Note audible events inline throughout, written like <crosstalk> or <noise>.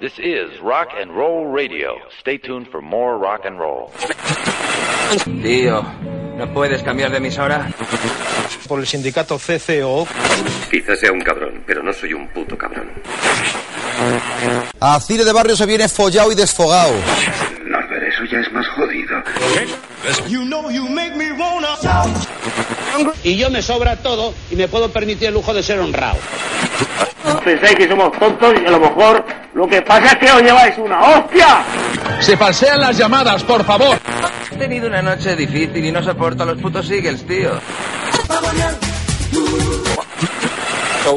This is Rock and Roll Radio. Stay tuned for more rock and roll. Tío, ¿no puedes cambiar de emisora? Por el sindicato CCO. Quizás sea un cabrón, pero no soy un puto cabrón. A Cire de Barrio se viene follado y desfogado. Norbert, eso ya es más jodido. Y yo me sobra todo y me puedo permitir el lujo de ser honrado. Pensáis que somos tontos y a lo mejor lo que pasa es que os lleváis una hostia. Se falsean las llamadas, por favor. He tenido una noche difícil y no soporto a los putos Eagles, tío.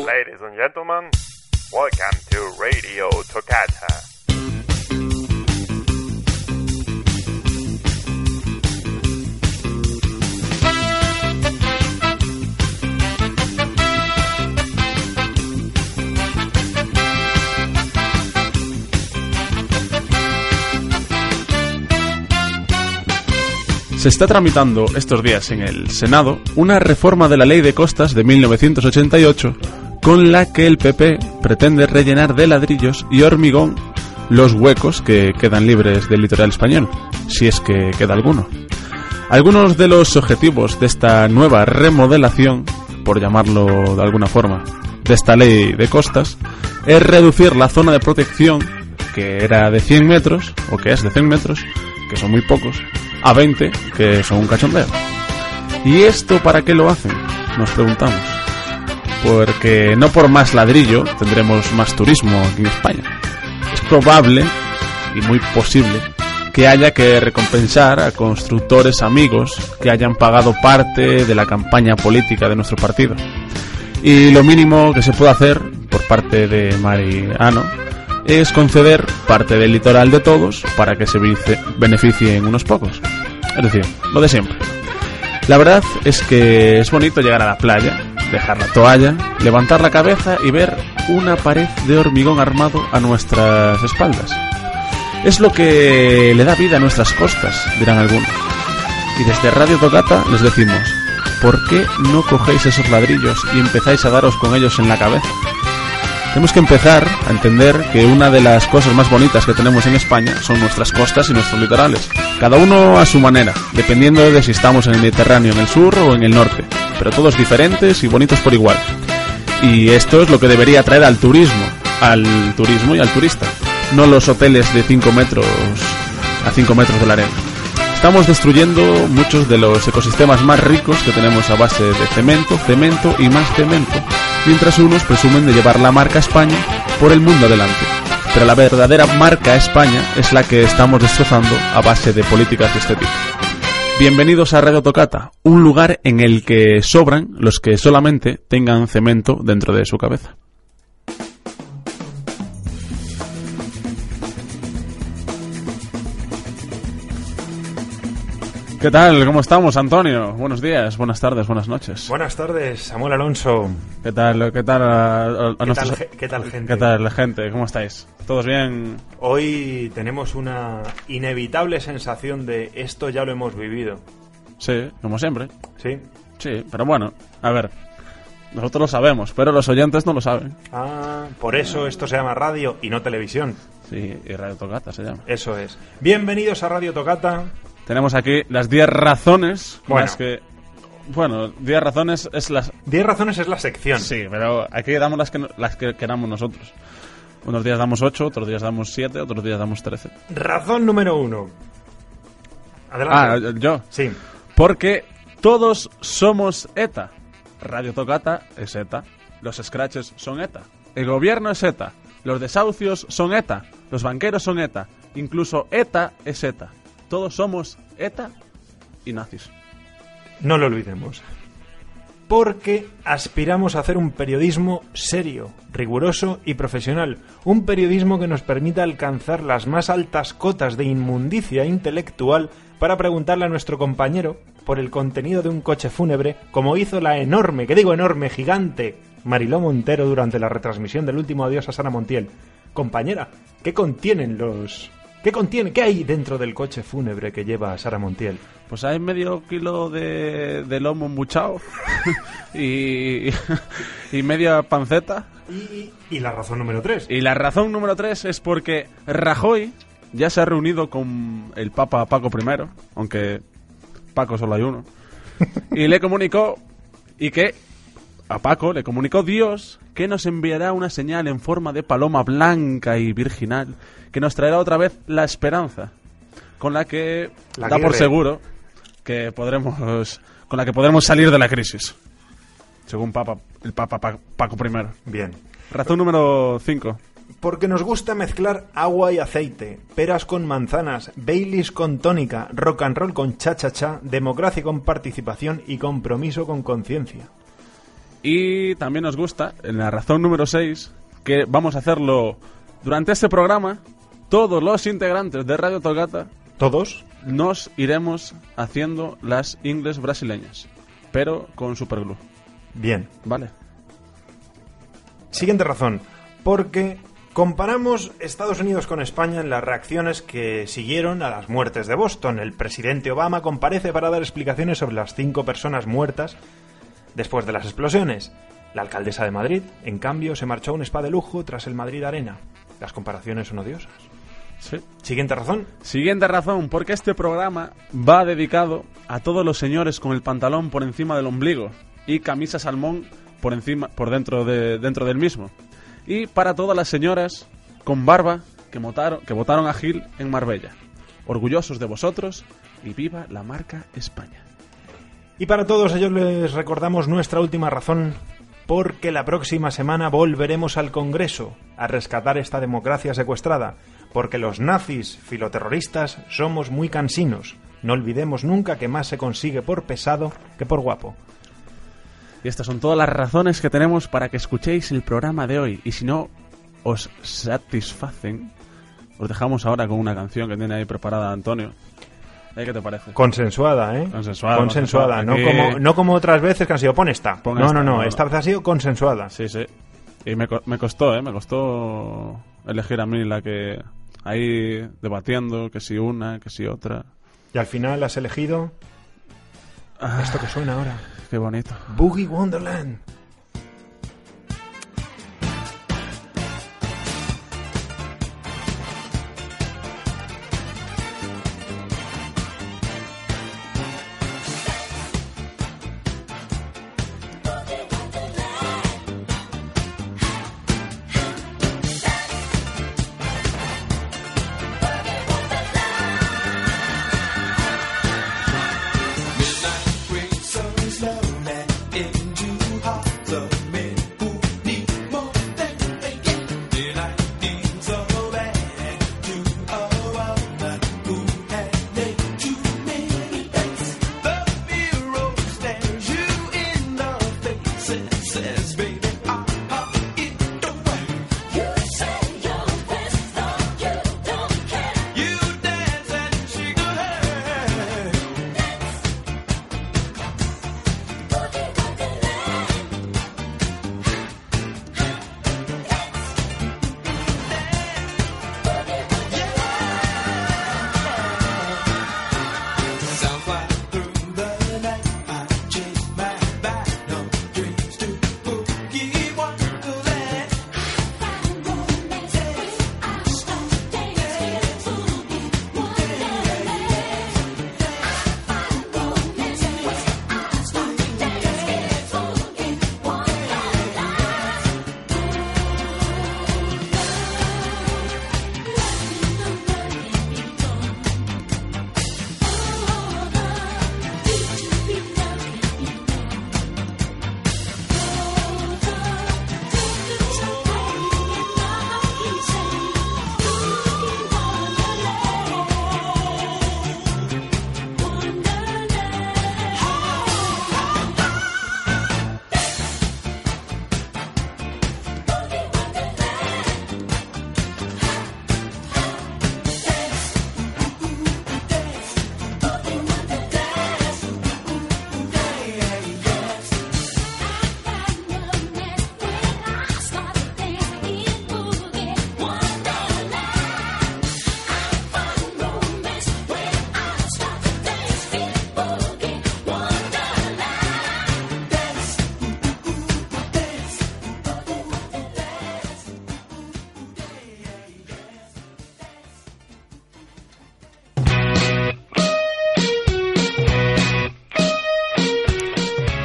Ladies and gentlemen, welcome to Radio Toccata. Se está tramitando estos días en el Senado una reforma de la Ley de Costas de 1988 con la que el PP pretende rellenar de ladrillos y hormigón los huecos que quedan libres del litoral español, si es que queda alguno. Algunos de los objetivos de esta nueva remodelación, por llamarlo de alguna forma, de esta ley de costas, es reducir la zona de protección, que era de 100 metros, o que es de 100 metros, que son muy pocos, a 20, que son un cachondeo. ¿Y esto para qué lo hacen? Nos preguntamos. Porque no por más ladrillo tendremos más turismo aquí en España. Es probable y muy posible que haya que recompensar a constructores amigos que hayan pagado parte de la campaña política de nuestro partido. Y lo mínimo que se puede hacer por parte de Mariano es conceder parte del litoral de todos para que se beneficien unos pocos. Es decir, lo de siempre. La verdad es que es bonito llegar a la playa, dejar la toalla, levantar la cabeza y ver una pared de hormigón armado a nuestras espaldas. Es lo que le da vida a nuestras costas, dirán algunos. Y desde Radio Tocata les decimos, ¿por qué no cogéis esos ladrillos y empezáis a daros con ellos en la cabeza? Tenemos que empezar a entender que una de las cosas más bonitas que tenemos en España son nuestras costas y nuestros litorales. Cada uno a su manera, dependiendo de si estamos en el Mediterráneo, en el sur o en el norte. Pero todos diferentes y bonitos por igual. Y esto es lo que debería atraer al turismo, al turismo y al turista. No los hoteles de 5 metros a 5 metros de la arena. Estamos destruyendo muchos de los ecosistemas más ricos que tenemos a base de cemento, cemento y más cemento, mientras unos presumen de llevar la marca España por el mundo adelante. Pero la verdadera marca España es la que estamos destrozando a base de políticas de este. Bienvenidos a Radio Tocata, un lugar en el que sobran los que solamente tengan cemento dentro de su cabeza. ¿Qué tal? ¿Cómo estamos, Antonio? Buenos días, buenas tardes, buenas noches. Buenas tardes, Samuel Alonso. ¿Qué tal? ¿Qué tal? a- a- ¿Qué nuestros- tal, qué tal, gente? ¿Qué tal, gente? ¿Cómo estáis? ¿Todos bien? Hoy tenemos una inevitable sensación de esto ya lo hemos vivido. Sí, como siempre. ¿Sí? Sí, pero bueno, a ver. Nosotros lo sabemos, pero los oyentes no lo saben. Ah, por eso esto se llama radio y no televisión. Sí, y Radio Tocata se llama. Eso es. Bienvenidos a Radio Tocata. Tenemos aquí las 10 razones Bueno. las que... Bueno, 10 razones es las... 10 razones es la sección. Sí, pero aquí damos las que, las que queramos nosotros. Unos días damos 8, otros días damos 7, otros días damos 13. Razón número uno. Ah, Adelante. yo. Sí. Porque todos somos ETA. Radio Tocata es ETA. Los scratches son ETA. El gobierno es ETA. Los desahucios son ETA. Los banqueros son ETA. Incluso ETA es ETA. Todos somos ETA y nazis. No lo olvidemos. Porque aspiramos a hacer un periodismo serio, riguroso y profesional. Un periodismo que nos permita alcanzar las más altas cotas de inmundicia intelectual para preguntarle a nuestro compañero por el contenido de un coche fúnebre, como hizo la enorme, que digo enorme, gigante, Mariló Montero durante la retransmisión del último adiós a Sara Montiel. Compañera, ¿qué contienen los ¿Qué contiene? ¿Qué hay dentro del coche fúnebre que lleva Sara Montiel? Pues hay medio kilo de, de lomo embuchado <laughs> y, y media panceta. Y, y la razón número 3. Y la razón número tres es porque Rajoy ya se ha reunido con el Papa Paco I, aunque Paco solo hay uno, <laughs> y le comunicó y que a Paco le comunicó Dios que nos enviará una señal en forma de paloma blanca y virginal que nos traerá otra vez la esperanza, con la que La da por seguro que podremos con la que podremos salir de la crisis, según Papa el Papa Pa- Paco I. Bien. Razón número 5. Porque nos gusta mezclar agua y aceite, peras con manzanas, Baileys con tónica, rock and roll con cha-cha-cha, democracia con participación y compromiso con conciencia. Y también nos gusta, en la razón número 6, que vamos a hacerlo durante este programa. Todos los integrantes de Radio Togata ¿Todos? nos iremos haciendo las ingles brasileñas, pero con superglue. Bien. Vale. Siguiente razón. Porque comparamos Estados Unidos con España en las reacciones que siguieron a las muertes de Boston. El presidente Obama comparece para dar explicaciones sobre las cinco personas muertas después de las explosiones. La alcaldesa de Madrid, en cambio, se marchó a un spa de lujo tras el Madrid Arena. Las comparaciones son odiosas. Sí. Siguiente razón. Siguiente razón, porque este programa va dedicado a todos los señores con el pantalón por encima del ombligo y camisa salmón por encima, por dentro de, dentro del mismo. Y para todas las señoras con barba que votaron, que votaron a Gil en Marbella. Orgullosos de vosotros y viva la marca España. Y para todos ellos les recordamos nuestra última razón, porque la próxima semana volveremos al Congreso a rescatar esta democracia secuestrada, porque los nazis filoterroristas somos muy cansinos. No olvidemos nunca que más se consigue por pesado que por guapo. Y estas son todas las razones que tenemos para que escuchéis el programa de hoy. Y si no os satisfacen, os dejamos ahora con una canción que tiene ahí preparada Antonio. ¿Eh? ¿Qué te parece? Consensuada, ¿eh? Consensuada, Consensuada, no, consensuada. Aquí- como, no como otras veces que han sido pon esta. Pon no, esta, no, no, no, no. esta vez ha sido consensuada. Sí, sí. Y me, me costó, ¿eh? Me costó elegir a mí la que... Ahí debatiendo, que si una, que si otra. Y al final has elegido Ah, esto que suena ahora. qué bonito. Boogie Wonderland.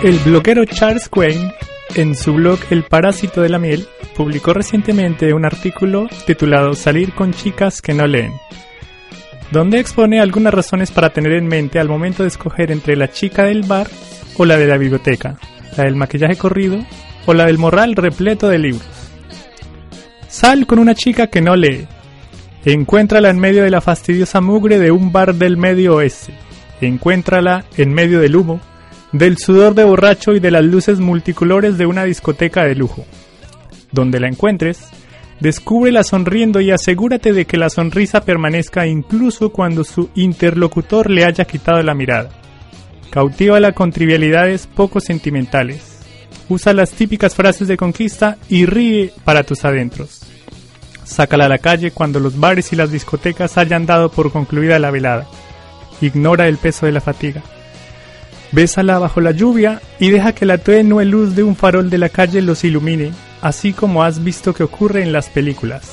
El bloguero Charles Quinn, en su blog El Parásito de la Miel, publicó recientemente un artículo titulado Salir con chicas que no leen, donde expone algunas razones para tener en mente al momento de escoger entre la chica del bar o la de la biblioteca, la del maquillaje corrido o la del morral repleto de libros. Sal con una chica que no lee. Encuéntrala en medio de la fastidiosa mugre de un bar del medio oeste. Encuéntrala en medio del humo, del sudor de borracho y de las luces multicolores de una discoteca de lujo. Donde la encuentres, descúbrela sonriendo y asegúrate de que la sonrisa permanezca incluso cuando su interlocutor le haya quitado la mirada. Cautívala con trivialidades poco sentimentales. Usa las típicas frases de conquista y ríe para tus adentros. Sácala a la calle cuando los bares y las discotecas hayan dado por concluida la velada. Ignora el peso de la fatiga. Bésala bajo la lluvia y deja que la tenue luz de un farol de la calle los ilumine, así como has visto que ocurre en las películas.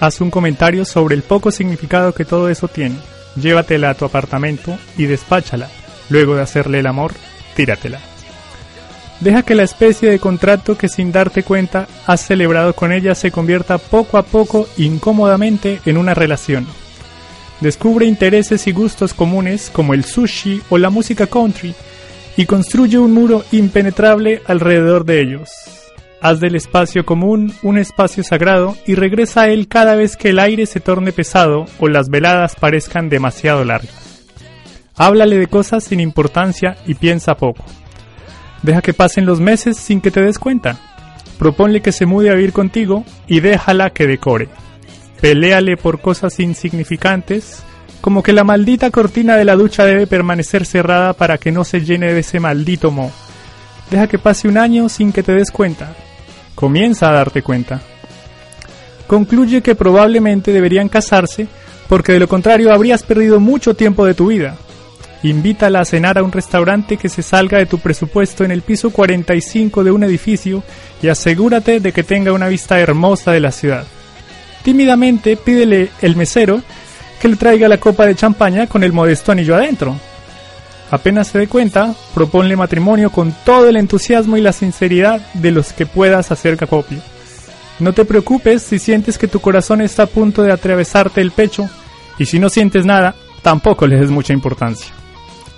Haz un comentario sobre el poco significado que todo eso tiene. Llévatela a tu apartamento y despáchala. Luego de hacerle el amor, tíratela. Deja que la especie de contrato que sin darte cuenta has celebrado con ella se convierta poco a poco incómodamente en una relación. Descubre intereses y gustos comunes como el sushi o la música country y construye un muro impenetrable alrededor de ellos. Haz del espacio común un espacio sagrado y regresa a él cada vez que el aire se torne pesado o las veladas parezcan demasiado largas. Háblale de cosas sin importancia y piensa poco. Deja que pasen los meses sin que te des cuenta. Proponle que se mude a vivir contigo y déjala que decore. Peléale por cosas insignificantes, como que la maldita cortina de la ducha debe permanecer cerrada para que no se llene de ese maldito moho. Deja que pase un año sin que te des cuenta. Comienza a darte cuenta. Concluye que probablemente deberían casarse porque de lo contrario habrías perdido mucho tiempo de tu vida. Invítala a cenar a un restaurante que se salga de tu presupuesto en el piso 45 de un edificio y asegúrate de que tenga una vista hermosa de la ciudad. Tímidamente pídele el mesero que le traiga la copa de champaña con el modesto anillo adentro. Apenas se dé cuenta, proponle matrimonio con todo el entusiasmo y la sinceridad de los que puedas hacer copia. No te preocupes si sientes que tu corazón está a punto de atravesarte el pecho, y si no sientes nada, tampoco le des mucha importancia.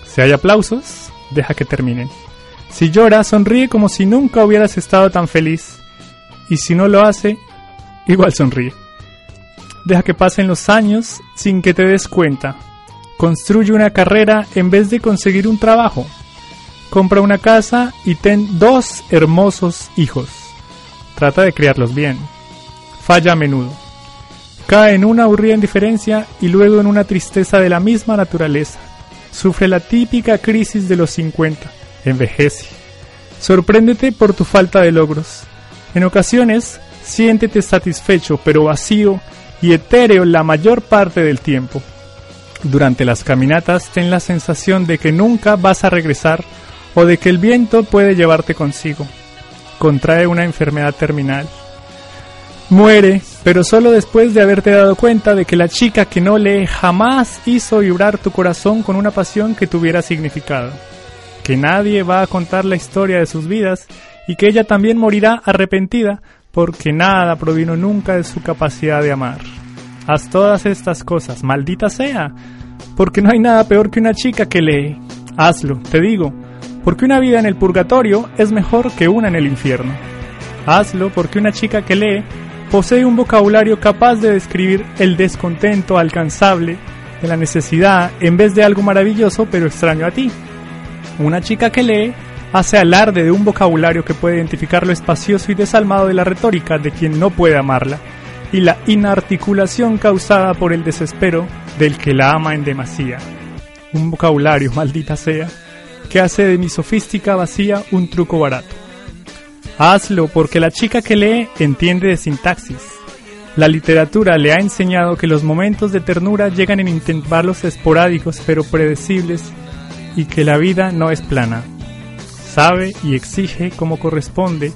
Si hay aplausos, deja que terminen. Si llora, sonríe como si nunca hubieras estado tan feliz. Y si no lo hace, igual sonríe. Deja que pasen los años sin que te des cuenta. Construye una carrera en vez de conseguir un trabajo. Compra una casa y ten dos hermosos hijos. Trata de criarlos bien. Falla a menudo. Cae en una aburrida indiferencia y luego en una tristeza de la misma naturaleza. Sufre la típica crisis de los 50. Envejece. Sorpréndete por tu falta de logros. En ocasiones, siéntete satisfecho pero vacío y etéreo la mayor parte del tiempo. Durante las caminatas ten la sensación de que nunca vas a regresar o de que el viento puede llevarte consigo. Contrae una enfermedad terminal. Muere, pero solo después de haberte dado cuenta de que la chica que no lee jamás hizo vibrar tu corazón con una pasión que tuviera significado. Que nadie va a contar la historia de sus vidas y que ella también morirá arrepentida porque nada provino nunca de su capacidad de amar. Haz todas estas cosas, maldita sea, porque no hay nada peor que una chica que lee. Hazlo, te digo, porque una vida en el purgatorio es mejor que una en el infierno. Hazlo porque una chica que lee posee un vocabulario capaz de describir el descontento alcanzable de la necesidad en vez de algo maravilloso pero extraño a ti. Una chica que lee hace alarde de un vocabulario que puede identificar lo espacioso y desalmado de la retórica de quien no puede amarla y la inarticulación causada por el desespero del que la ama en demasía. Un vocabulario, <laughs> maldita sea, que hace de mi sofística vacía un truco barato. Hazlo porque la chica que lee entiende de sintaxis. La literatura le ha enseñado que los momentos de ternura llegan en intervalos esporádicos pero predecibles y que la vida no es plana. Sabe y exige como corresponde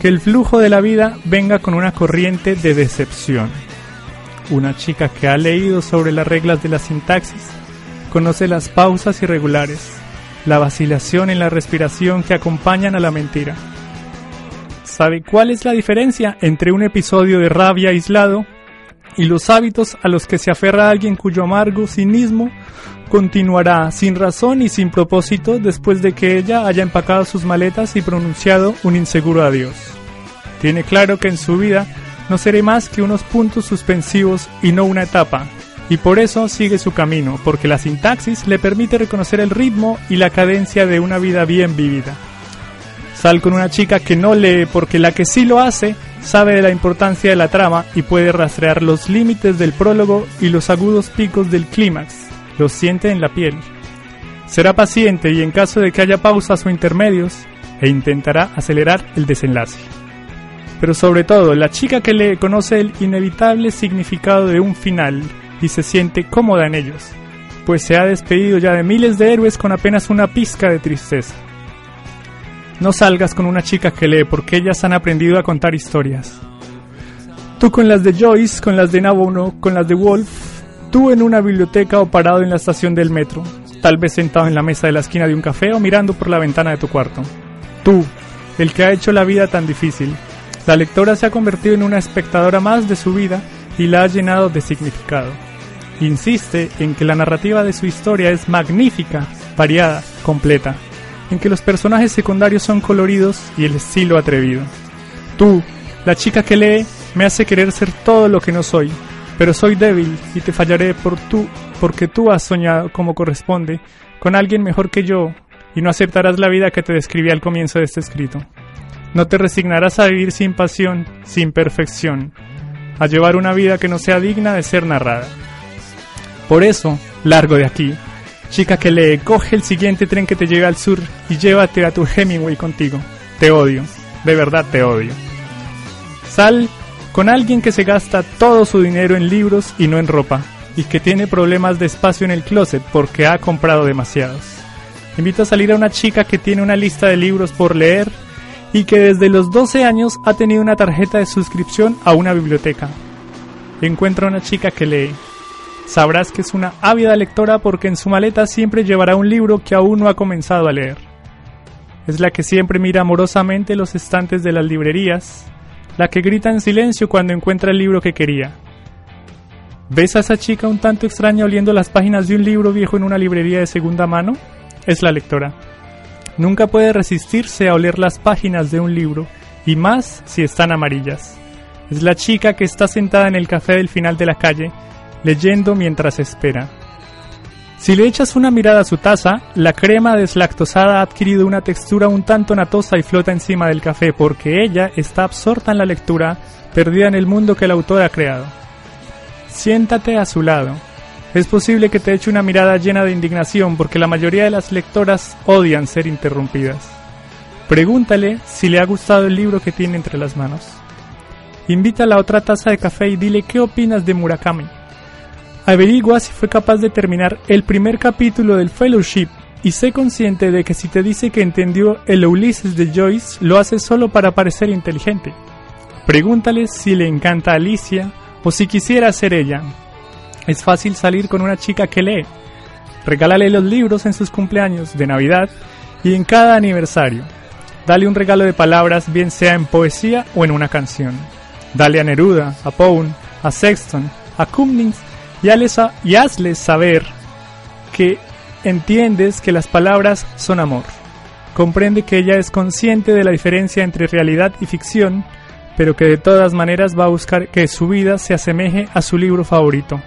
que el flujo de la vida venga con una corriente de decepción. Una chica que ha leído sobre las reglas de la sintaxis conoce las pausas irregulares, la vacilación en la respiración que acompañan a la mentira. ¿Sabe cuál es la diferencia entre un episodio de rabia aislado y los hábitos a los que se aferra alguien cuyo amargo cinismo continuará sin razón y sin propósito después de que ella haya empacado sus maletas y pronunciado un inseguro adiós? Tiene claro que en su vida no seré más que unos puntos suspensivos y no una etapa, y por eso sigue su camino, porque la sintaxis le permite reconocer el ritmo y la cadencia de una vida bien vivida. Sal con una chica que no lee porque la que sí lo hace sabe de la importancia de la trama y puede rastrear los límites del prólogo y los agudos picos del clímax, los siente en la piel. Será paciente y en caso de que haya pausas o intermedios, e intentará acelerar el desenlace. Pero sobre todo, la chica que lee conoce el inevitable significado de un final y se siente cómoda en ellos, pues se ha despedido ya de miles de héroes con apenas una pizca de tristeza. No salgas con una chica que lee porque ellas han aprendido a contar historias. Tú con las de Joyce, con las de Nabono, con las de Wolf, tú en una biblioteca o parado en la estación del metro, tal vez sentado en la mesa de la esquina de un café o mirando por la ventana de tu cuarto. Tú, el que ha hecho la vida tan difícil. La lectora se ha convertido en una espectadora más de su vida y la ha llenado de significado. Insiste en que la narrativa de su historia es magnífica, variada, completa, en que los personajes secundarios son coloridos y el estilo atrevido. Tú, la chica que lee, me hace querer ser todo lo que no soy, pero soy débil y te fallaré por tú, porque tú has soñado como corresponde con alguien mejor que yo y no aceptarás la vida que te describí al comienzo de este escrito. No te resignarás a vivir sin pasión, sin perfección, a llevar una vida que no sea digna de ser narrada. Por eso, largo de aquí. Chica que le coge el siguiente tren que te lleve al sur y llévate a tu Hemingway contigo. Te odio, de verdad te odio. Sal con alguien que se gasta todo su dinero en libros y no en ropa, y que tiene problemas de espacio en el closet porque ha comprado demasiados. Invito a salir a una chica que tiene una lista de libros por leer y que desde los 12 años ha tenido una tarjeta de suscripción a una biblioteca. Encuentra a una chica que lee, sabrás que es una ávida lectora porque en su maleta siempre llevará un libro que aún no ha comenzado a leer. Es la que siempre mira amorosamente los estantes de las librerías, la que grita en silencio cuando encuentra el libro que quería. ¿Ves a esa chica un tanto extraña oliendo las páginas de un libro viejo en una librería de segunda mano? Es la lectora. Nunca puede resistirse a oler las páginas de un libro, y más si están amarillas. Es la chica que está sentada en el café del final de la calle, leyendo mientras espera. Si le echas una mirada a su taza, la crema deslactosada ha adquirido una textura un tanto natosa y flota encima del café porque ella está absorta en la lectura, perdida en el mundo que el autor ha creado. Siéntate a su lado. Es posible que te eche una mirada llena de indignación porque la mayoría de las lectoras odian ser interrumpidas. Pregúntale si le ha gustado el libro que tiene entre las manos. Invita a la otra taza de café y dile qué opinas de Murakami. Averigua si fue capaz de terminar el primer capítulo del Fellowship y sé consciente de que si te dice que entendió el Ulises de Joyce, lo hace solo para parecer inteligente. Pregúntale si le encanta Alicia o si quisiera ser ella. Es fácil salir con una chica que lee. Regálale los libros en sus cumpleaños, de Navidad y en cada aniversario. Dale un regalo de palabras, bien sea en poesía o en una canción. Dale a Neruda, a Pound, a Sexton, a Cummings y, y hazles saber que entiendes que las palabras son amor. Comprende que ella es consciente de la diferencia entre realidad y ficción, pero que de todas maneras va a buscar que su vida se asemeje a su libro favorito.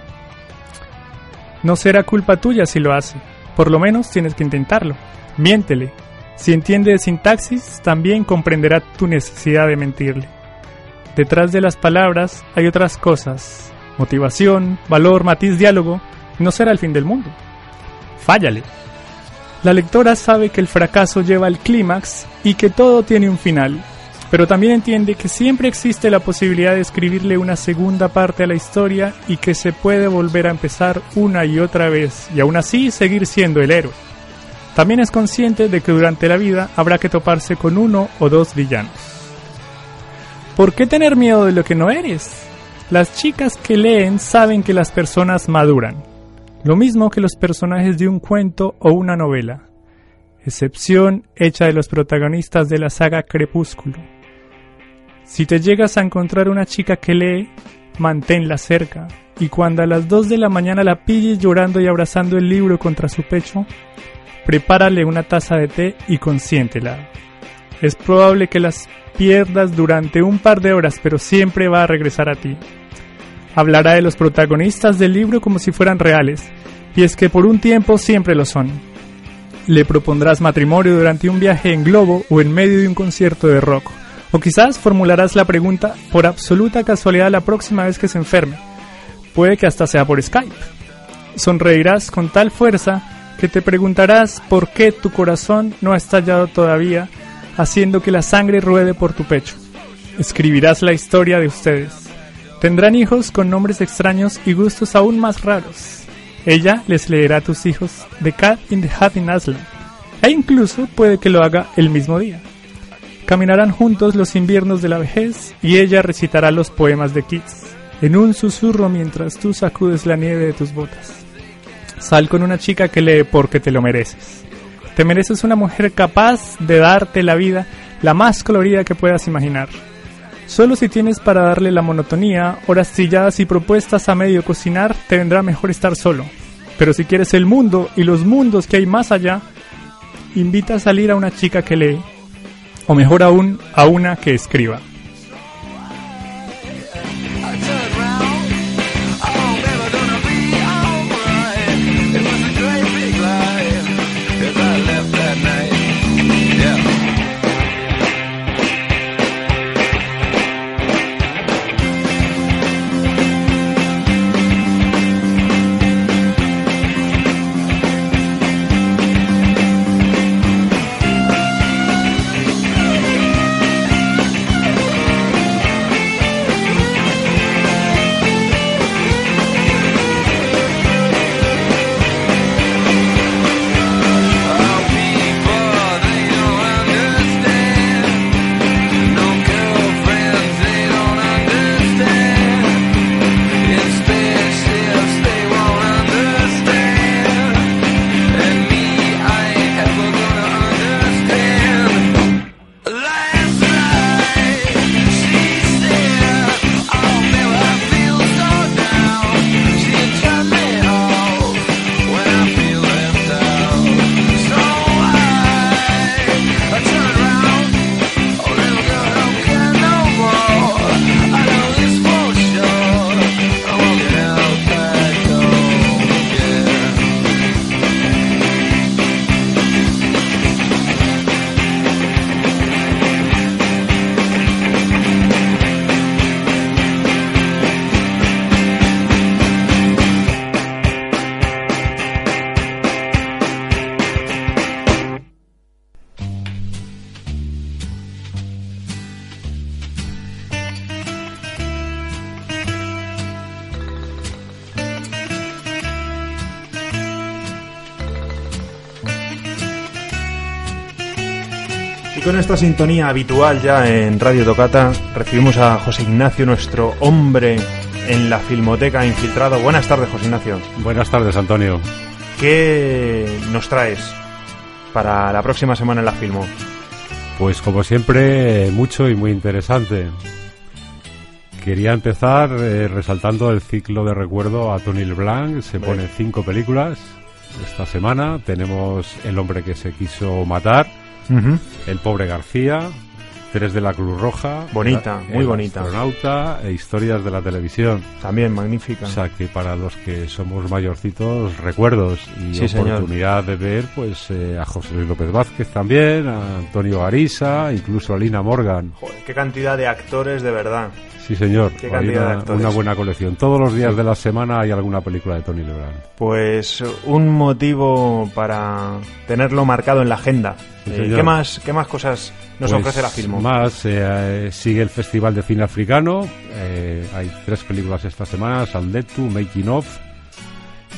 No será culpa tuya si lo hace, por lo menos tienes que intentarlo. Miéntele. Si entiende de sintaxis, también comprenderá tu necesidad de mentirle. Detrás de las palabras hay otras cosas, motivación, valor, matiz, diálogo, no será el fin del mundo. Fállale. La lectora sabe que el fracaso lleva al clímax y que todo tiene un final, pero también entiende que siempre existe la posibilidad de escribirle una segunda parte a la historia y que se puede volver a empezar una y otra vez y aún así seguir siendo el héroe. También es consciente de que durante la vida habrá que toparse con uno o dos villanos. ¿Por qué tener miedo de lo que no eres? Las chicas que leen saben que las personas maduran, lo mismo que los personajes de un cuento o una novela. excepción hecha de los protagonistas de la saga Crepúsculo. Si te llegas a encontrar una chica que lee, manténla cerca, y cuando a las 2 de la mañana la pilles llorando y abrazando el libro contra su pecho, prepárale una taza de té y consiéntela. Es probable que las pierdas durante un par de horas, pero siempre va a regresar a ti. Hablará de los protagonistas del libro como si fueran reales, y es que por un tiempo siempre lo son. Le propondrás matrimonio durante un viaje en globo o en medio de un concierto de rock. O quizás formularás la pregunta por absoluta casualidad la próxima vez que se enferme. Puede que hasta sea por Skype. Sonreirás con tal fuerza que te preguntarás por qué tu corazón no ha estallado todavía, haciendo que la sangre ruede por tu pecho. Escribirás la historia de ustedes. Tendrán hijos con nombres extraños y gustos aún más raros. Ella les leerá a tus hijos The Cat in the Hat in Aslan, e incluso puede que lo haga el mismo día. Caminarán juntos los inviernos de la vejez y ella recitará los poemas de Keats, en un susurro mientras tú sacudes la nieve de tus botas. Sal con una chica que lee porque te lo mereces. Te mereces una mujer capaz de darte la vida la más colorida que puedas imaginar. Solo si tienes para darle la monotonía, horas trilladas y propuestas a medio cocinar, te vendrá mejor estar solo. Pero si quieres el mundo y los mundos que hay más allá, invita a salir a una chica que lee, o mejor aún, a una que escriba. Esta sintonía habitual ya en Radio Tocata, recibimos a José Ignacio, nuestro hombre en la Filmoteca infiltrado. Buenas tardes, José Ignacio. Buenas tardes, Antonio. ¿Qué nos traes para la próxima semana en la Filmo? Pues como siempre, mucho y muy interesante. Quería empezar eh, resaltando el ciclo de recuerdo a Tony LeBlanc. Se pone cinco películas esta semana. Tenemos El hombre que se quiso matar, El pobre García, Tres de la Cruz Roja, Bonita, muy El bonita. astronauta e historias de la televisión. También magnífica. O sea que para los que somos mayorcitos, recuerdos y Sí, señor. oportunidad de ver pues eh, a José Luis López Vázquez también, a Antonio Arisa, incluso a Lina Morgan. Joder, qué cantidad de actores de verdad. Sí, señor. Qué Hay una, una buena colección. Todos los días de la semana hay alguna película de Tony Leblanc. Pues un motivo para tenerlo marcado en la agenda. Sí, Eh. ¿qué, más, ¿Qué más cosas nos Pues, ofrece la Filmo? Más, eh, sigue el Festival de Cine Africano. eh, hay tres películas esta semana: Sandetu, Making Of.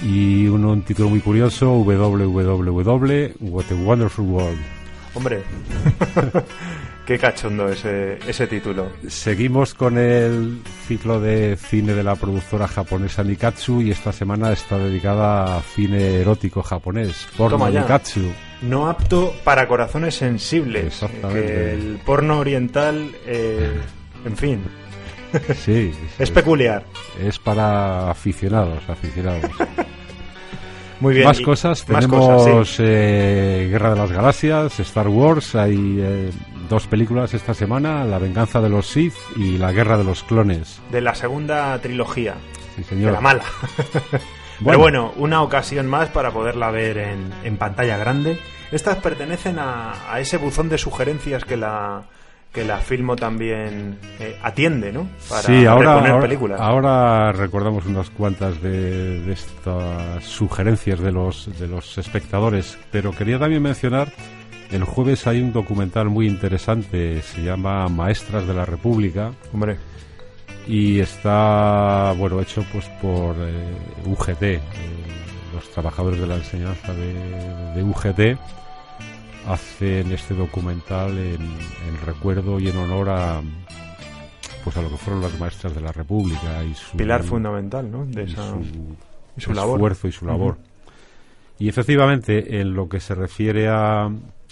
Y uno, un título muy curioso: WWW, What a Wonderful World. Hombre, <laughs> Qué cachondo ese, ese título. Seguimos con el ciclo de cine de la productora japonesa Nikatsu y esta semana está dedicada a cine erótico japonés, porno. Nikatsu. No apto para corazones sensibles. Exactamente. Que el porno oriental, eh, en fin, Sí, <laughs> es peculiar. es para aficionados, aficionados. <laughs> Muy bien. Más cosas, más tenemos cosas, sí. eh, Guerra de las Galaxias, Star Wars, hay eh, dos películas esta semana, La venganza de los Sith y La guerra de los clones. De la segunda trilogía. Sí, señor. De la mala. <laughs> Pero bueno, una ocasión más para poderla ver en, en pantalla grande. Estas pertenecen a, a ese buzón de sugerencias que la que la Filmo también eh, atiende, ¿no? Para sí, ahora, ahora, películas. ahora recordamos unas cuantas de, de estas sugerencias de los, de los espectadores, pero quería también mencionar, el jueves hay un documental muy interesante, se llama Maestras de la República. Hombre. Y está, bueno, hecho pues por eh, UGT, eh, los trabajadores de la enseñanza de, de UGT hacen este documental en, en recuerdo y en honor a pues a lo que fueron las maestras de la República y su Pilar fundamental, ¿no? De esa, su, y su labor. esfuerzo y su labor. Y efectivamente, en lo que se refiere a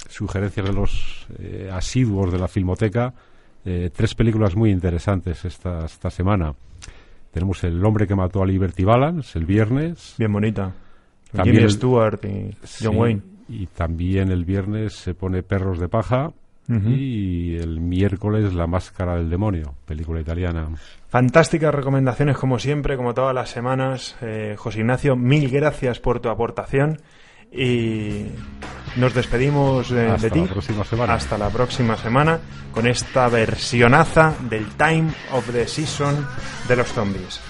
sugerencias de los eh, asiduos de la filmoteca, eh, tres películas muy interesantes esta, esta semana. Tenemos El hombre que mató a Liberty Balance el viernes. Bien bonita. También Jimmy el- Stewart y John Sí, Wayne. Y también el viernes se pone Perros de Paja. Y el miércoles La Máscara del Demonio, película italiana. Fantásticas recomendaciones como siempre, como todas las semanas. Eh, José Ignacio, mil gracias por tu aportación y nos despedimos de, Hasta de ti. la próxima semana. Hasta la próxima semana con esta versionaza del Time of the Season de los zombies.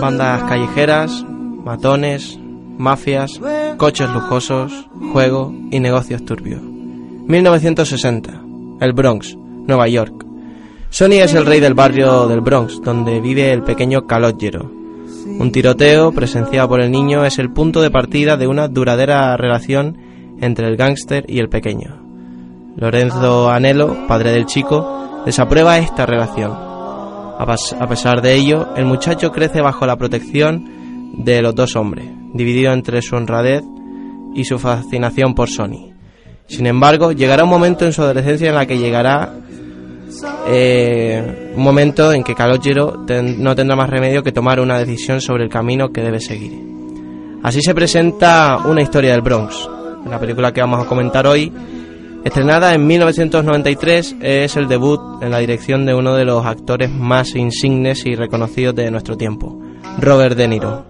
Bandas callejeras, matones, mafias, coches lujosos, juego y negocios turbios. 1960. El Bronx, Nueva York. Sonny es el rey del barrio del Bronx, donde vive el pequeño Calogero. Un tiroteo presenciado por el niño es el punto de partida de una duradera relación entre el gángster y el pequeño. Lorenzo Anelo, padre del chico, desaprueba esta relación. A pesar de ello, el muchacho crece bajo la protección de los dos hombres, dividido entre su honradez y su fascinación por Sonny. Sin embargo, llegará un momento en su adolescencia en la que llegará eh, un momento en que Calogero no tendrá más remedio que tomar una decisión sobre el camino que debe seguir. Así se presenta una historia del Bronx. La película que vamos a comentar hoy, estrenada en 1993, es el debut en la dirección de uno de los actores más insignes y reconocidos de nuestro tiempo, Robert De Niro.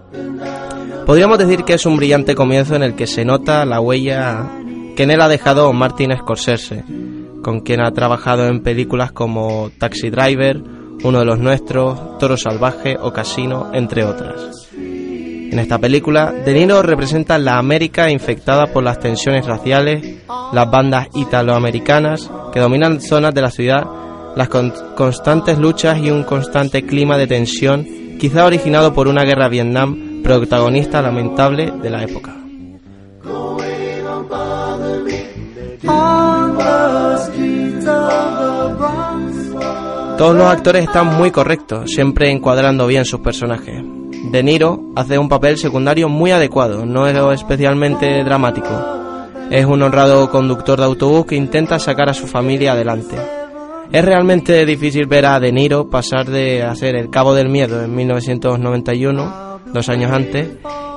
Podríamos decir que es un brillante comienzo en el que se nota la huella que en él ha dejado Martin Scorsese, con quien ha trabajado en películas como Taxi Driver, Uno de los Nuestros, Toro Salvaje o Casino, entre otras. En esta película, De Niro representa la América infectada por las tensiones raciales, las bandas italoamericanas que dominan zonas de la ciudad, las constantes luchas y un constante clima de tensión, quizá originado por una guerra Vietnam protagonista lamentable de la época. Todos los actores están muy correctos, siempre encuadrando bien sus personajes. De Niro hace un papel secundario muy adecuado, no es especialmente dramático. Es un honrado conductor de autobús que intenta sacar a su familia adelante. Es realmente difícil ver a De Niro pasar de hacer El Cabo del Miedo en 1991, dos años antes,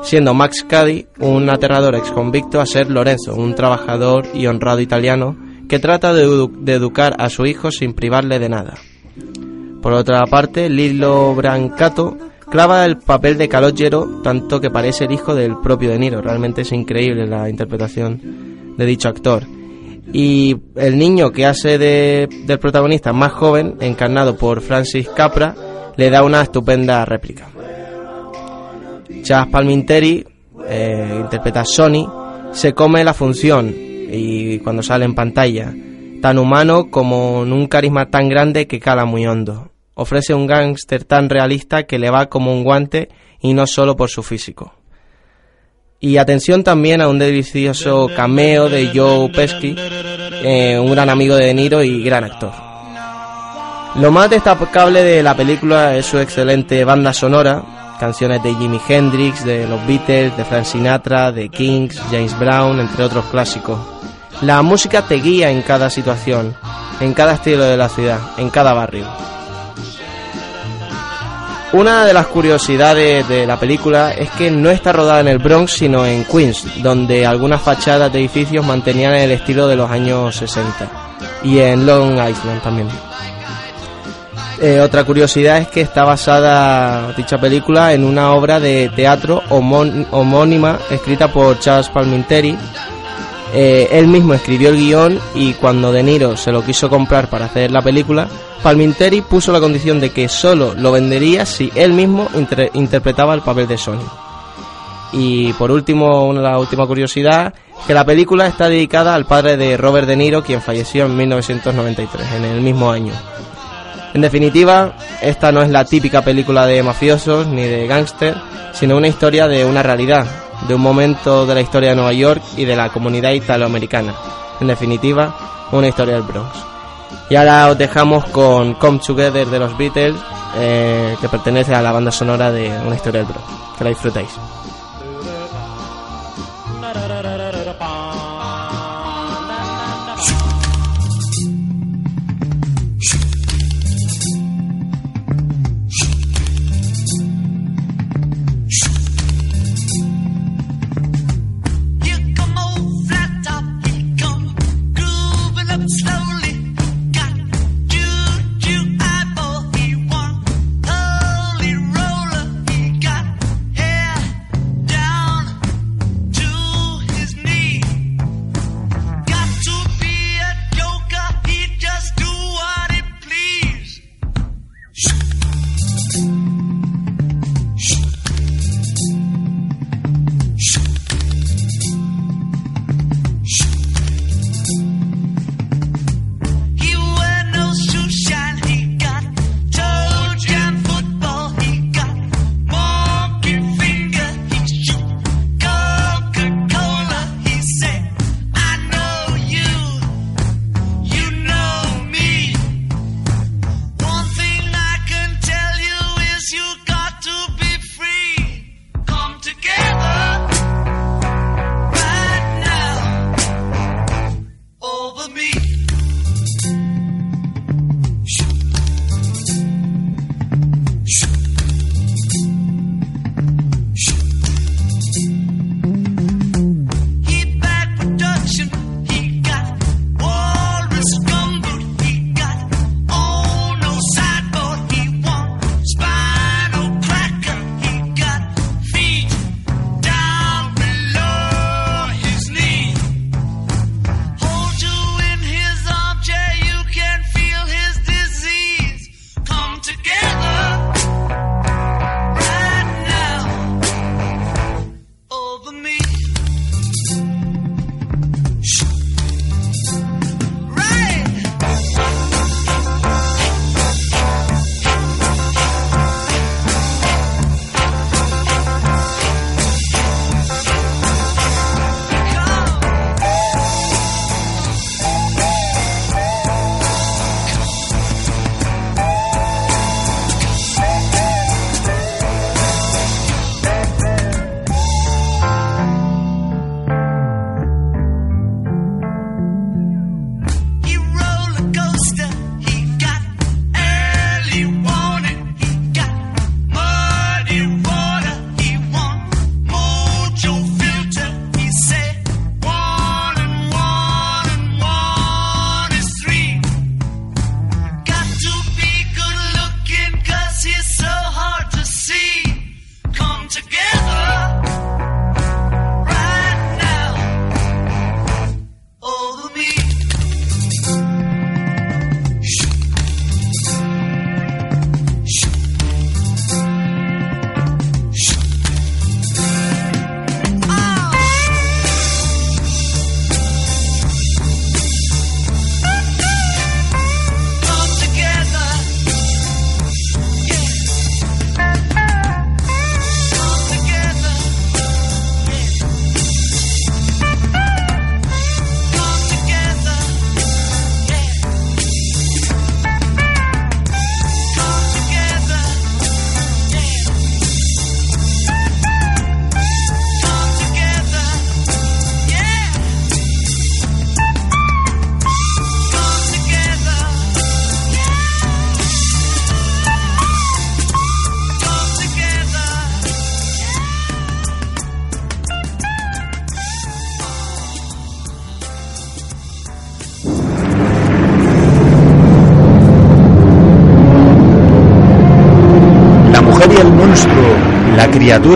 siendo Max Cady un aterrador exconvicto a ser Lorenzo, un trabajador y honrado italiano que trata de, educar a su hijo sin privarle de nada. Por otra parte, Lilo Brancato clava el papel de Calogero tanto que parece el hijo del propio De Niro. Realmente es increíble la interpretación de dicho actor. Y el niño que hace de, del protagonista más joven, encarnado por Francis Capra, le da una estupenda réplica. Chas Palminteri eh, interpreta a Sony, se come la función y cuando sale en pantalla, tan humano como en un carisma tan grande que cala muy hondo. Ofrece un gángster tan realista que le va como un guante y no solo por su físico. Y atención también a un delicioso cameo de Joe Pesci, eh, un gran amigo de De Niro y gran actor. Lo más destacable de la película es su excelente banda sonora, canciones de Jimi Hendrix, de los Beatles, de Frank Sinatra, de Kings, James Brown, entre otros clásicos. La música te guía en cada situación, en cada estilo de la ciudad, en cada barrio. Una de las curiosidades de la película es que no está rodada en el Bronx, sino en Queens, donde algunas fachadas de edificios mantenían el estilo de los años 60, y en Long Island también. Eh, otra curiosidad es que está basada dicha película en una obra de teatro homónima escrita por Charles Palminteri, eh, él mismo escribió el guion y cuando De Niro se lo quiso comprar para hacer la película, Palminteri puso la condición de que solo lo vendería si él mismo interpretaba el papel de Sony. Y por último, una última curiosidad, que la película está dedicada al padre de Robert De Niro, quien falleció en 1993, en el mismo año. En definitiva, esta no es la típica película de mafiosos ni de gángster, sino una historia de una realidad, de un momento de la historia de Nueva York y de la comunidad italoamericana. En definitiva, una historia del Bronx. Y ahora os dejamos con Come Together de los Beatles, eh, que pertenece a la banda sonora de Una historia del Bronx. Que la disfrutéis.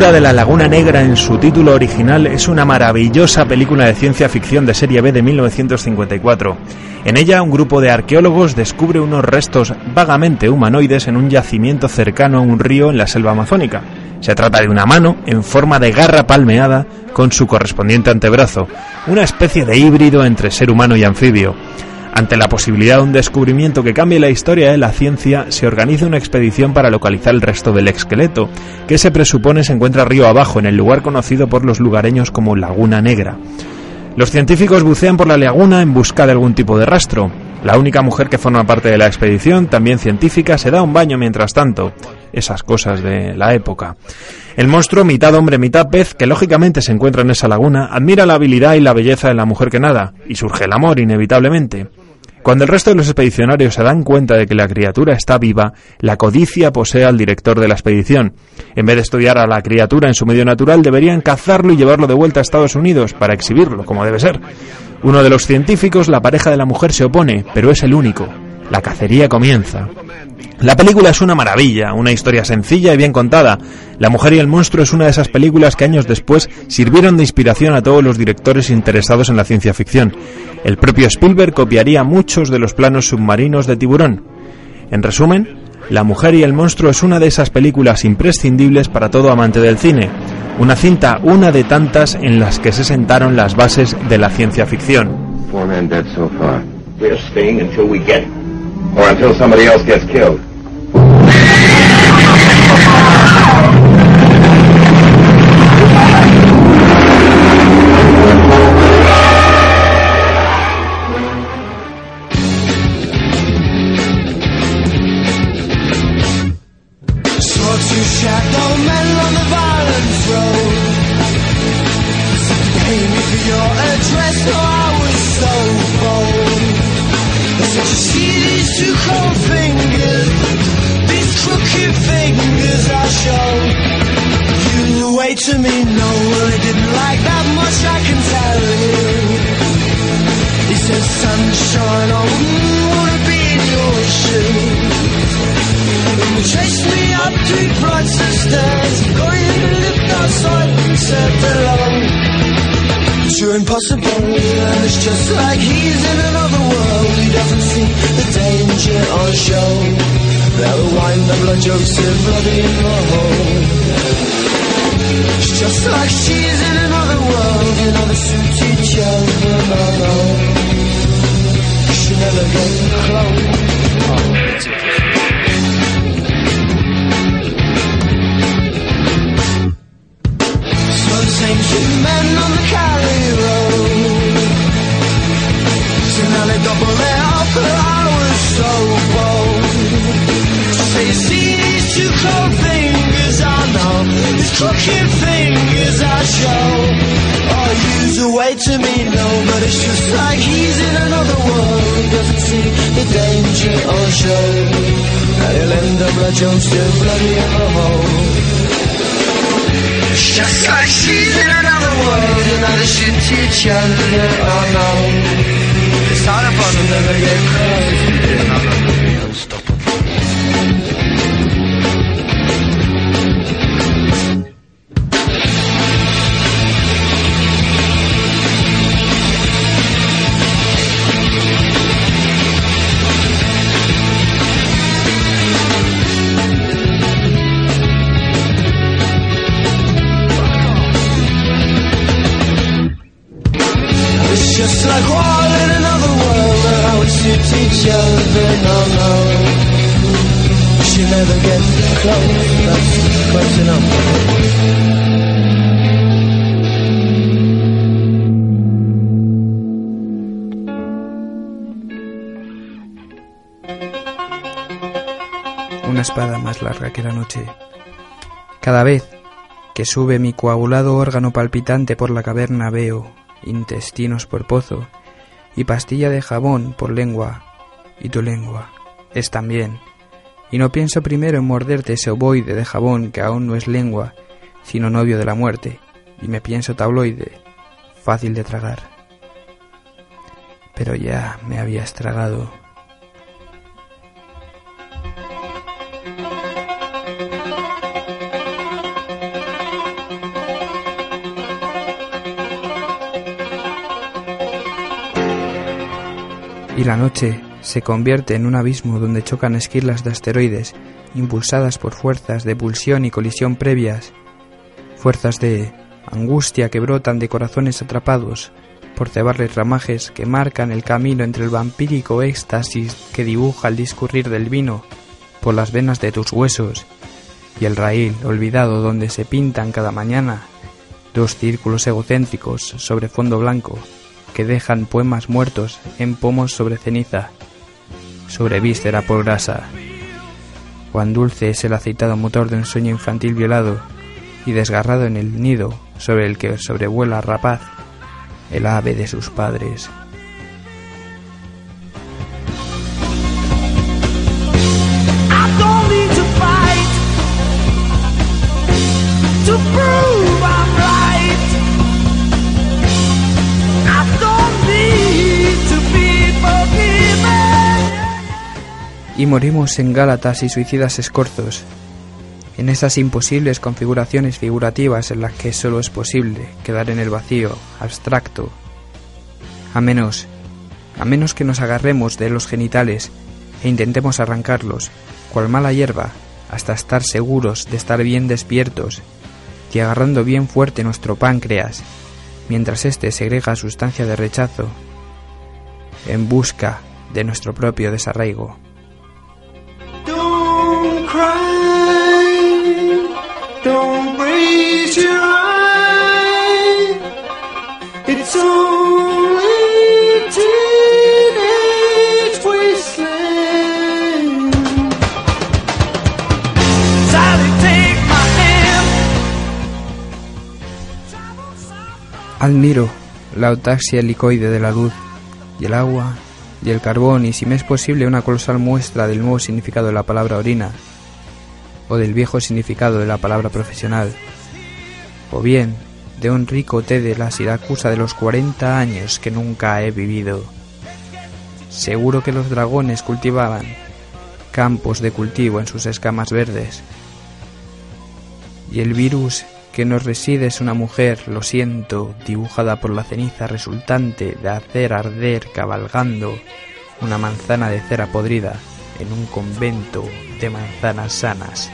La criatura de la Laguna Negra en su título original es una maravillosa película de ciencia ficción de serie B de 1954. En ella un grupo de arqueólogos descubre unos restos vagamente humanoides en un yacimiento cercano a un río en la selva amazónica. Se trata de una mano en forma de garra palmeada con su correspondiente antebrazo, una especie de híbrido entre ser humano y anfibio. Ante la posibilidad de un descubrimiento que cambie la historia de la ciencia, se organiza una expedición para localizar el resto del esqueleto, que se presupone se encuentra río abajo, en el lugar conocido por los lugareños como Laguna Negra. Los científicos bucean por la laguna en busca de algún tipo de rastro. La única mujer que forma parte de la expedición, también científica, se da un baño mientras tanto. Esas cosas de la época. El monstruo, mitad hombre, mitad pez, que lógicamente se encuentra en esa laguna, admira la habilidad y la belleza de la mujer que nada, y surge el amor inevitablemente. Cuando el resto de los expedicionarios se dan cuenta de que la criatura está viva, la codicia posee al director de la expedición. En vez de estudiar a la criatura en su medio natural, deberían cazarlo y llevarlo de vuelta a Estados Unidos para exhibirlo, como debe ser. Uno de los científicos, la pareja de la mujer, se opone, pero es el único. La cacería comienza. La película es una maravilla, una historia sencilla y bien contada. La mujer y el monstruo es una de esas películas que años después sirvieron de inspiración a todos los directores interesados en la ciencia ficción. El propio Spielberg copiaría muchos de los planos submarinos de Tiburón. En resumen, La mujer y el monstruo es una de esas películas imprescindibles para todo amante del cine. Una cinta, una de tantas en las que se sentaron las bases de la ciencia ficción. <laughs> to me, no, well, I didn't like that much, I can tell you. He says, sunshine, I wouldn't wanna be in your shoes. And he chased me up three flights of stairs, going to lift outside and said hello. But you're impossible, and it's just like he's in another world. He doesn't see the danger on show. They'll wind the blood Joseph, in in the hole. It's just like she's in another world, in another suited child alone. She never got close. Sun saints and men on the couch. Crooked fingers I show. Oh, use a way to me, no, but it's just like he's in another world. Doesn't see the danger on show. And he'll end up like Joseph bloody in the hole. It's just like she's in another world, and I should teach other. Oh no. It's not a fun, never get close. La noche. Cada vez que sube mi coagulado órgano palpitante por la caverna veo intestinos por pozo y pastilla de jabón por lengua, y tu lengua es también. Y no pienso primero en morderte ese ovoide de jabón que aún no es lengua, sino novio de la muerte, y me pienso tabloide, fácil de tragar. Pero ya me habías tragado. Y la noche se convierte en un abismo donde chocan esquirlas de asteroides impulsadas por fuerzas de pulsión y colisión previas, fuerzas de angustia que brotan de corazones atrapados por cebarles ramajes que marcan el camino entre el vampírico éxtasis que dibuja el discurrir del vino por las venas de tus huesos y el raíl olvidado donde se pintan cada mañana dos círculos egocéntricos sobre fondo blanco que dejan poemas muertos en pomos sobre ceniza, sobre víscera por grasa. Cuán dulce es el aceitado motor de un sueño infantil violado y desgarrado en el nido sobre el que sobrevuela rapaz el ave de sus padres. Y morimos en gálatas y suicidas escorzos, en esas imposibles configuraciones figurativas en las que solo es posible quedar en el vacío, abstracto. A menos, a menos que nos agarremos de los genitales e intentemos arrancarlos, cual mala hierba, hasta estar seguros de estar bien despiertos y agarrando bien fuerte nuestro páncreas, mientras éste segrega sustancia de rechazo, en busca de nuestro propio desarraigo. Admiro la autaxia helicoide de la luz y el agua y el carbón y si me es posible una colosal muestra del nuevo significado de la palabra orina o del viejo significado de la palabra profesional o bien de un rico té de la Siracusa de los 40 años que nunca he vivido. Seguro que los dragones cultivaban campos de cultivo en sus escamas verdes. Y el virus que nos reside es una mujer, lo siento, dibujada por la ceniza resultante de hacer arder cabalgando una manzana de cera podrida en un convento de manzanas sanas.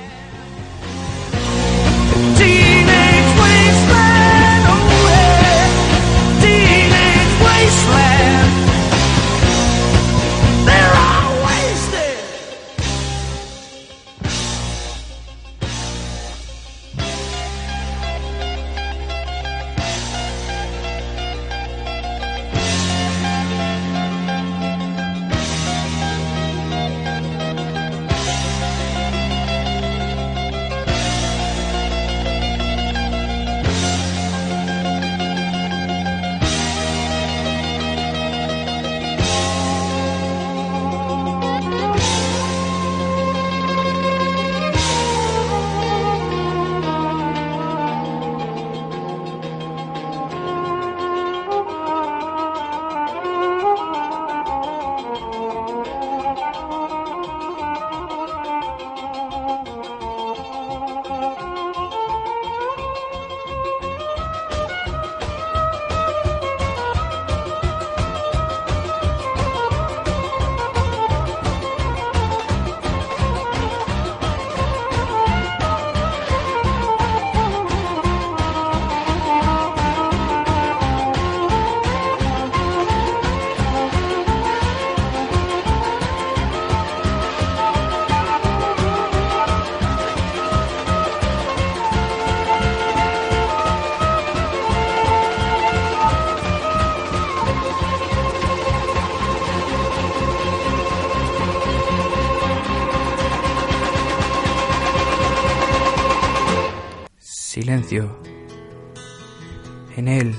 En él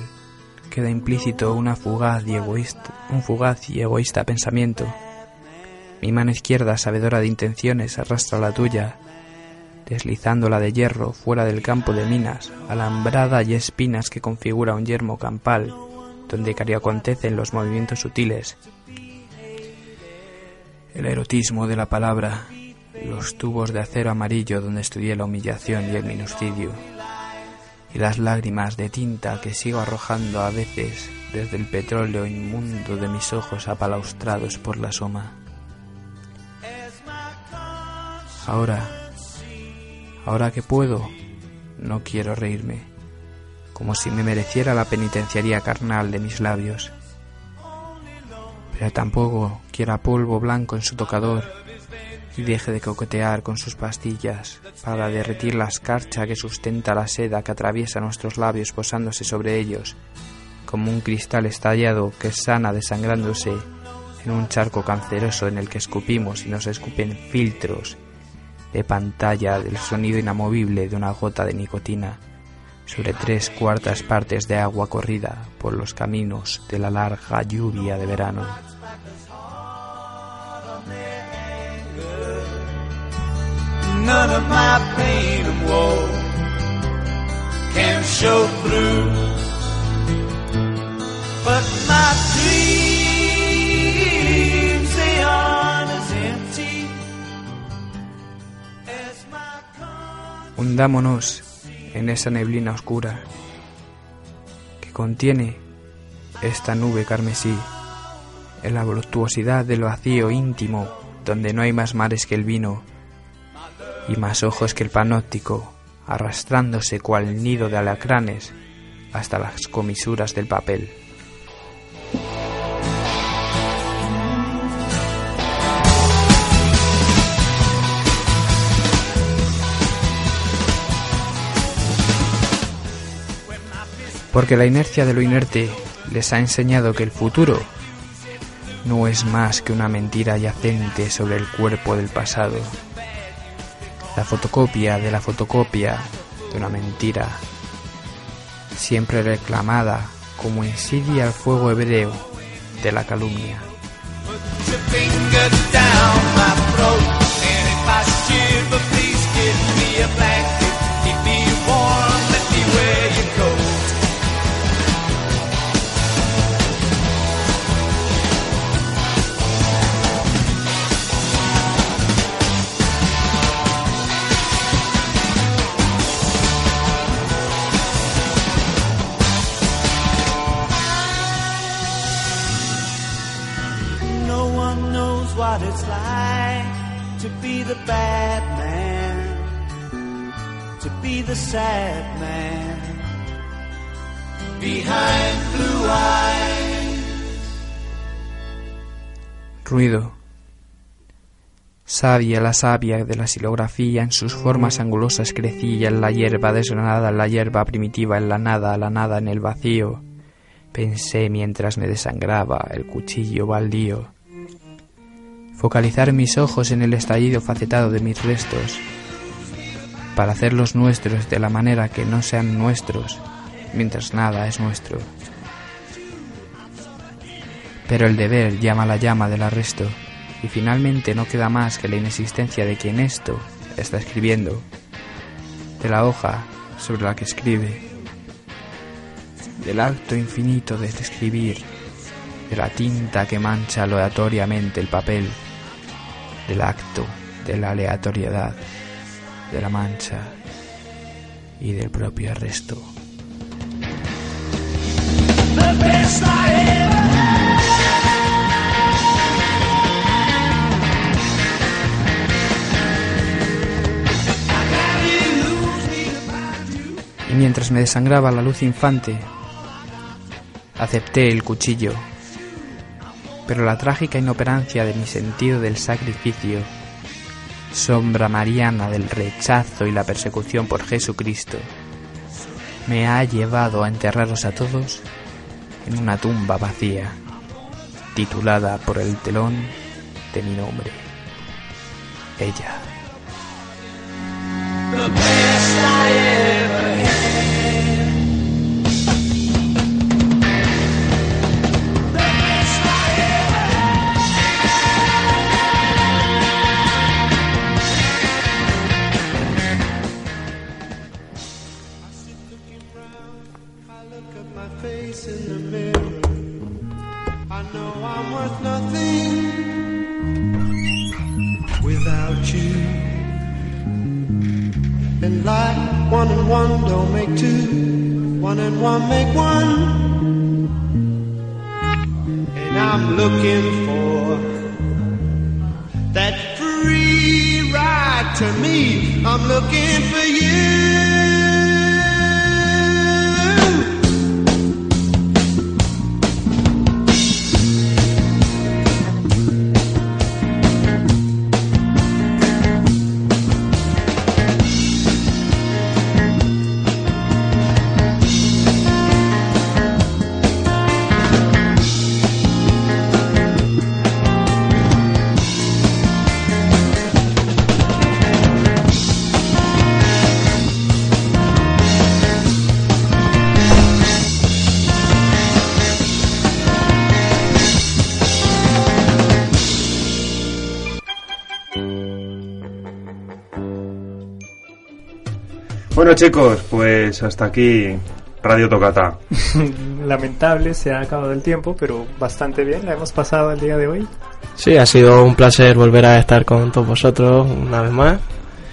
queda implícito una fugaz y egoísta, un fugaz y egoísta pensamiento. Mi mano izquierda, sabedora de intenciones, arrastra la tuya, deslizándola de hierro fuera del campo de minas, alambrada y espinas que configura un yermo campal, donde acontecen los movimientos sutiles. El erotismo de la palabra, los tubos de acero amarillo donde estudié la humillación y el minuscidio, y las lágrimas de tinta que sigo arrojando a veces desde el petróleo inmundo de mis ojos apalaustrados por la soma. Ahora, ahora que puedo, no quiero reírme, como si me mereciera la penitenciaría carnal de mis labios. Pero tampoco quiera polvo blanco en su tocador y deje de coquetear con sus pastillas para derretir la escarcha que sustenta la seda que atraviesa nuestros labios posándose sobre ellos, como un cristal estallado que sana desangrándose en un charco canceroso en el que escupimos y nos escupen filtros de pantalla del sonido inamovible de una gota de nicotina sobre tres cuartas partes de agua corrida por los caminos de la larga lluvia de verano. None of my pain and woe can show through. But my dreams, they empty as my Hundámonos en esa neblina oscura que contiene esta nube carmesí, en la voluptuosidad del vacío íntimo donde no hay más mares que el vino y más ojos que el panóptico, arrastrándose cual nido de alacranes hasta las comisuras del papel. Porque la inercia de lo inerte les ha enseñado que el futuro no es más que una mentira yacente sobre el cuerpo del pasado la fotocopia de la fotocopia de una mentira, siempre reclamada como insidia al fuego hebreo de la calumnia. Sad man behind blue eyes. Ruido. Sabia la savia de la silografía en sus formas angulosas crecía en la hierba desgranada, en la hierba primitiva, en la nada, la nada en el vacío. Pensé mientras me desangraba el cuchillo baldío. Focalizar mis ojos en el estallido facetado de mis restos, para hacerlos nuestros de la manera que no sean nuestros, mientras nada es nuestro. Pero el deber llama la llama del arresto, y finalmente no queda más que la inexistencia de quien esto está escribiendo, de la hoja sobre la que escribe, del acto infinito de escribir, de la tinta que mancha aleatoriamente el papel, del acto de la aleatoriedad, de la mancha y del propio arresto. Y mientras me desangraba la luz infante, acepté el cuchillo. Pero la trágica inoperancia de mi sentido del sacrificio, sombra mariana del rechazo y la persecución por Jesucristo, me ha llevado a enterraros a todos en una tumba vacía, titulada por el telón de mi nombre. Ella. Bueno chicos, pues hasta aquí Radio Tocata. <laughs> Lamentable, se ha acabado el tiempo, pero bastante bien, la hemos pasado el día de hoy. Sí, ha sido un placer volver a estar con todos vosotros una vez más.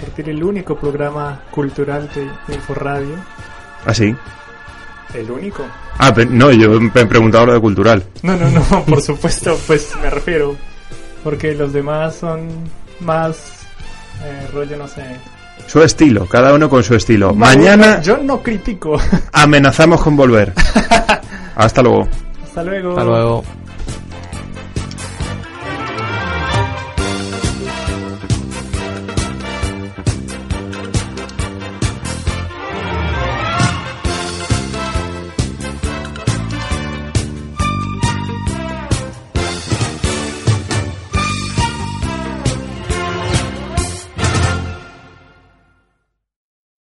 Porque el único programa cultural de Inforadio. ¿Ah, sí? El único. Ah, pe- no, yo me he preguntado lo de cultural. No, no, no, <laughs> por supuesto, pues me refiero. Porque los demás son más eh, rollo, no sé. Su estilo, cada uno con su estilo. Vale, Mañana Yo no critico. amenazamos con volver. <laughs> Hasta luego. Hasta luego. Hasta luego.